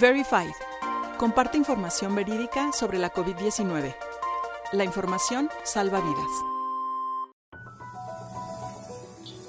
Verified. Comparte información verídica sobre la COVID-19. La información salva vidas.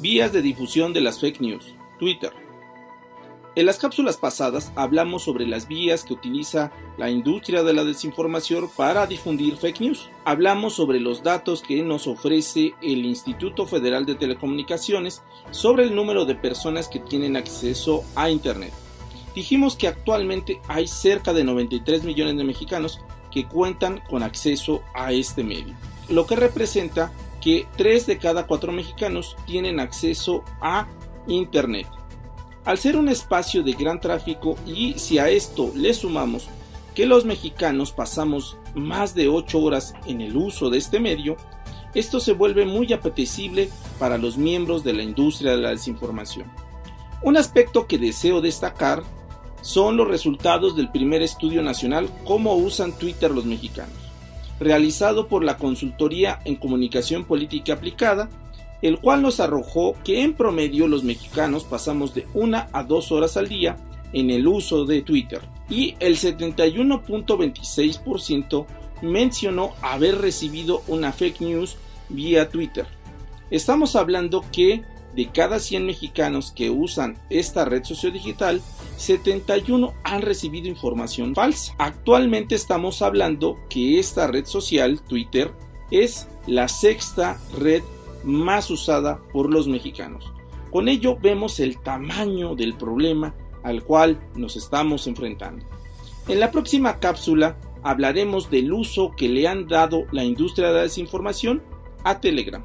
Vías de difusión de las fake news. Twitter. En las cápsulas pasadas hablamos sobre las vías que utiliza la industria de la desinformación para difundir fake news. Hablamos sobre los datos que nos ofrece el Instituto Federal de Telecomunicaciones sobre el número de personas que tienen acceso a Internet. Dijimos que actualmente hay cerca de 93 millones de mexicanos que cuentan con acceso a este medio, lo que representa que 3 de cada 4 mexicanos tienen acceso a Internet. Al ser un espacio de gran tráfico y si a esto le sumamos que los mexicanos pasamos más de 8 horas en el uso de este medio, esto se vuelve muy apetecible para los miembros de la industria de la desinformación. Un aspecto que deseo destacar son los resultados del primer estudio nacional Cómo usan Twitter los mexicanos, realizado por la Consultoría en Comunicación Política Aplicada el cual nos arrojó que en promedio los mexicanos pasamos de una a dos horas al día en el uso de Twitter y el 71.26% mencionó haber recibido una fake news vía Twitter. Estamos hablando que de cada 100 mexicanos que usan esta red sociodigital, 71 han recibido información falsa. Actualmente estamos hablando que esta red social, Twitter, es la sexta red más usada por los mexicanos. Con ello vemos el tamaño del problema al cual nos estamos enfrentando. En la próxima cápsula hablaremos del uso que le han dado la industria de la desinformación a Telegram.